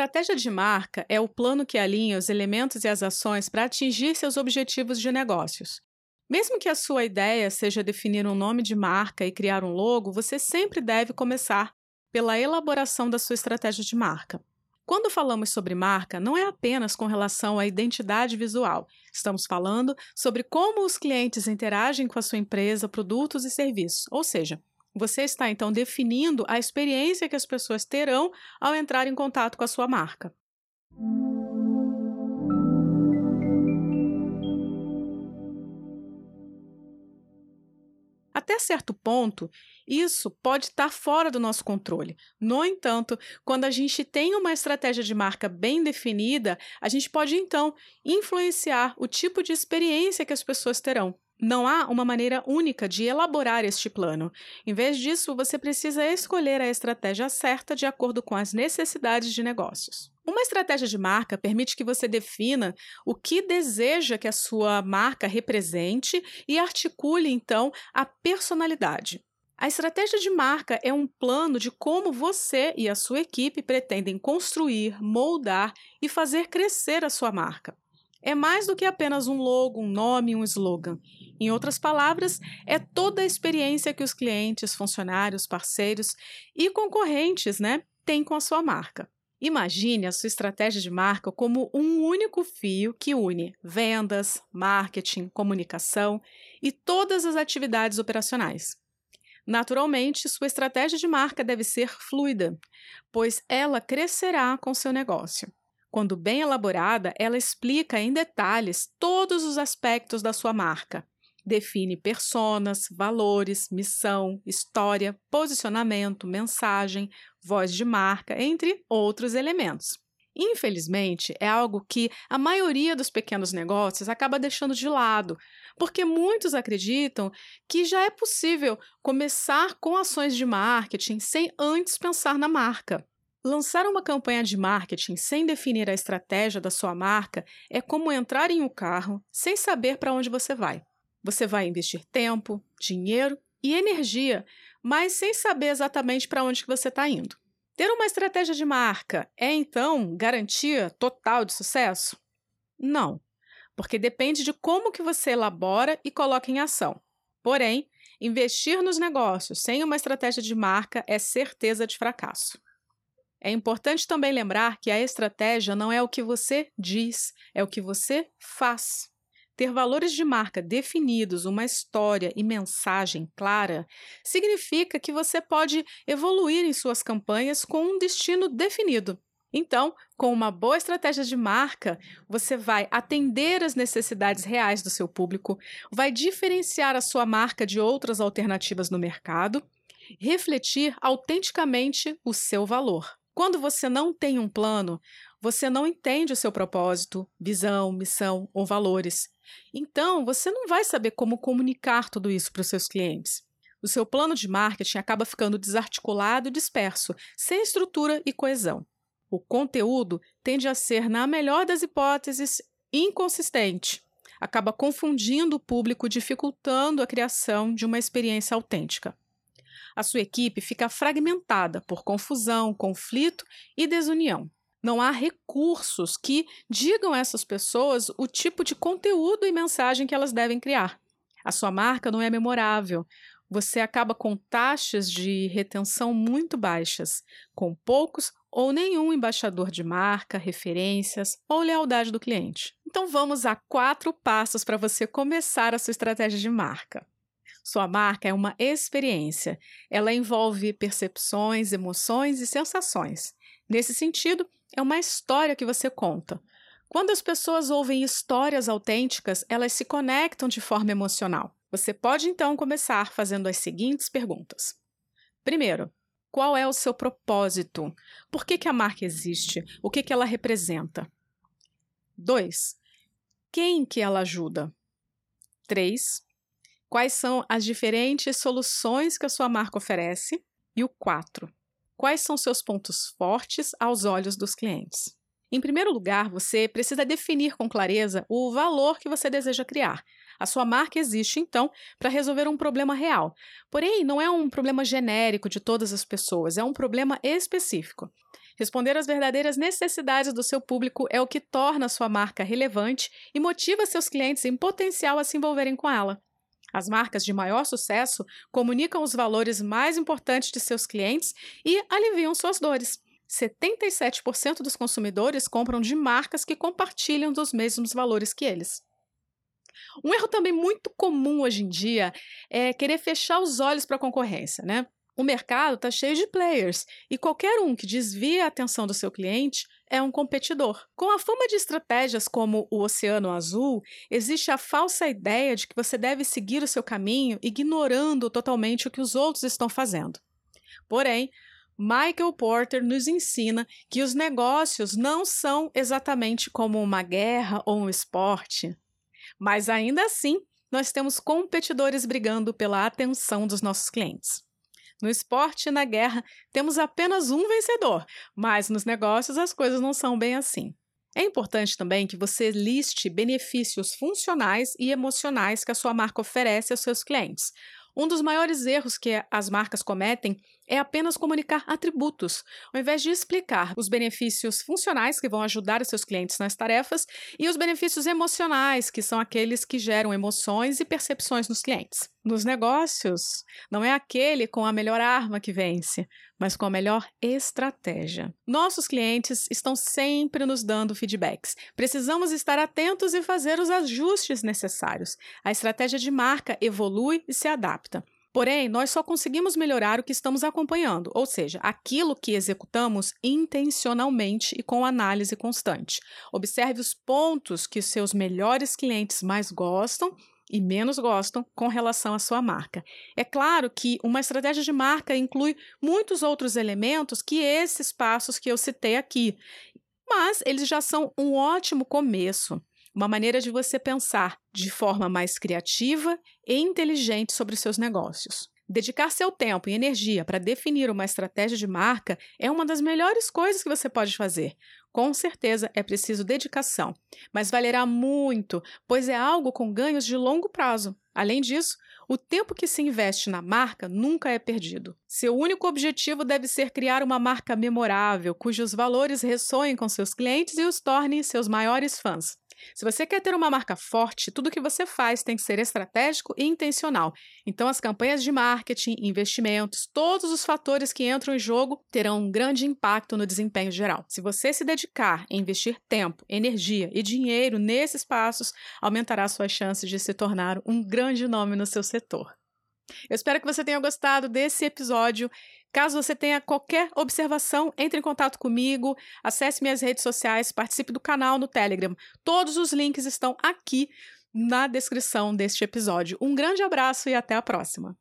estratégia de marca é o plano que alinha os elementos e as ações para atingir seus objetivos de negócios. Mesmo que a sua ideia seja definir um nome de marca e criar um logo, você sempre deve começar pela elaboração da sua estratégia de marca. Quando falamos sobre marca, não é apenas com relação à identidade visual. Estamos falando sobre como os clientes interagem com a sua empresa, produtos e serviços. Ou seja, você está então definindo a experiência que as pessoas terão ao entrar em contato com a sua marca. Até certo ponto, isso pode estar fora do nosso controle. No entanto, quando a gente tem uma estratégia de marca bem definida, a gente pode então influenciar o tipo de experiência que as pessoas terão. Não há uma maneira única de elaborar este plano. Em vez disso, você precisa escolher a estratégia certa de acordo com as necessidades de negócios. Uma estratégia de marca permite que você defina o que deseja que a sua marca represente e articule então a personalidade. A estratégia de marca é um plano de como você e a sua equipe pretendem construir, moldar e fazer crescer a sua marca é mais do que apenas um logo, um nome, um slogan. Em outras palavras, é toda a experiência que os clientes, funcionários, parceiros e concorrentes né, têm com a sua marca. Imagine a sua estratégia de marca como um único fio que une vendas, marketing, comunicação e todas as atividades operacionais. Naturalmente, sua estratégia de marca deve ser fluida, pois ela crescerá com seu negócio. Quando bem elaborada, ela explica em detalhes todos os aspectos da sua marca. Define personas, valores, missão, história, posicionamento, mensagem, voz de marca, entre outros elementos. Infelizmente, é algo que a maioria dos pequenos negócios acaba deixando de lado, porque muitos acreditam que já é possível começar com ações de marketing sem antes pensar na marca. Lançar uma campanha de marketing sem definir a estratégia da sua marca é como entrar em um carro sem saber para onde você vai. Você vai investir tempo, dinheiro e energia, mas sem saber exatamente para onde que você está indo. Ter uma estratégia de marca é então garantia total de sucesso? Não, porque depende de como que você elabora e coloca em ação. Porém, investir nos negócios sem uma estratégia de marca é certeza de fracasso. É importante também lembrar que a estratégia não é o que você diz, é o que você faz. Ter valores de marca definidos, uma história e mensagem clara, significa que você pode evoluir em suas campanhas com um destino definido. Então, com uma boa estratégia de marca, você vai atender as necessidades reais do seu público, vai diferenciar a sua marca de outras alternativas no mercado, refletir autenticamente o seu valor. Quando você não tem um plano, você não entende o seu propósito, visão, missão ou valores. Então, você não vai saber como comunicar tudo isso para os seus clientes. O seu plano de marketing acaba ficando desarticulado e disperso, sem estrutura e coesão. O conteúdo tende a ser, na melhor das hipóteses, inconsistente. Acaba confundindo o público, dificultando a criação de uma experiência autêntica a sua equipe fica fragmentada por confusão, conflito e desunião. Não há recursos que digam a essas pessoas o tipo de conteúdo e mensagem que elas devem criar. A sua marca não é memorável. Você acaba com taxas de retenção muito baixas, com poucos ou nenhum embaixador de marca, referências ou lealdade do cliente. Então vamos a quatro passos para você começar a sua estratégia de marca. Sua marca é uma experiência. Ela envolve percepções, emoções e sensações. Nesse sentido, é uma história que você conta. Quando as pessoas ouvem histórias autênticas, elas se conectam de forma emocional. Você pode então começar fazendo as seguintes perguntas. Primeiro, qual é o seu propósito? Por que, que a marca existe? O que, que ela representa? 2. Quem que ela ajuda? 3. Quais são as diferentes soluções que a sua marca oferece? E o 4. Quais são seus pontos fortes aos olhos dos clientes? Em primeiro lugar, você precisa definir com clareza o valor que você deseja criar. A sua marca existe, então, para resolver um problema real. Porém, não é um problema genérico de todas as pessoas, é um problema específico. Responder às verdadeiras necessidades do seu público é o que torna a sua marca relevante e motiva seus clientes em potencial a se envolverem com ela. As marcas de maior sucesso comunicam os valores mais importantes de seus clientes e aliviam suas dores. 77% dos consumidores compram de marcas que compartilham dos mesmos valores que eles. Um erro também muito comum hoje em dia é querer fechar os olhos para a concorrência, né? O mercado está cheio de players e qualquer um que desvie a atenção do seu cliente é um competidor. Com a fama de estratégias como o Oceano Azul, existe a falsa ideia de que você deve seguir o seu caminho ignorando totalmente o que os outros estão fazendo. Porém, Michael Porter nos ensina que os negócios não são exatamente como uma guerra ou um esporte. Mas ainda assim, nós temos competidores brigando pela atenção dos nossos clientes. No esporte e na guerra, temos apenas um vencedor, mas nos negócios as coisas não são bem assim. É importante também que você liste benefícios funcionais e emocionais que a sua marca oferece aos seus clientes. Um dos maiores erros que as marcas cometem é apenas comunicar atributos, ao invés de explicar os benefícios funcionais que vão ajudar os seus clientes nas tarefas e os benefícios emocionais, que são aqueles que geram emoções e percepções nos clientes. Nos negócios, não é aquele com a melhor arma que vence, mas com a melhor estratégia. Nossos clientes estão sempre nos dando feedbacks. Precisamos estar atentos e fazer os ajustes necessários. A estratégia de marca evolui e se adapta. Porém, nós só conseguimos melhorar o que estamos acompanhando, ou seja, aquilo que executamos intencionalmente e com análise constante. Observe os pontos que seus melhores clientes mais gostam e menos gostam com relação à sua marca. É claro que uma estratégia de marca inclui muitos outros elementos que esses passos que eu citei aqui, mas eles já são um ótimo começo uma maneira de você pensar de forma mais criativa e inteligente sobre os seus negócios. Dedicar seu tempo e energia para definir uma estratégia de marca é uma das melhores coisas que você pode fazer. Com certeza é preciso dedicação, mas valerá muito, pois é algo com ganhos de longo prazo. Além disso, o tempo que se investe na marca nunca é perdido. Seu único objetivo deve ser criar uma marca memorável, cujos valores ressoem com seus clientes e os tornem seus maiores fãs. Se você quer ter uma marca forte, tudo que você faz tem que ser estratégico e intencional. Então, as campanhas de marketing, investimentos, todos os fatores que entram em jogo terão um grande impacto no desempenho geral. Se você se dedicar a investir tempo, energia e dinheiro nesses passos, aumentará suas chances de se tornar um grande nome no seu setor. Eu espero que você tenha gostado desse episódio. Caso você tenha qualquer observação, entre em contato comigo, acesse minhas redes sociais, participe do canal no Telegram. Todos os links estão aqui na descrição deste episódio. Um grande abraço e até a próxima!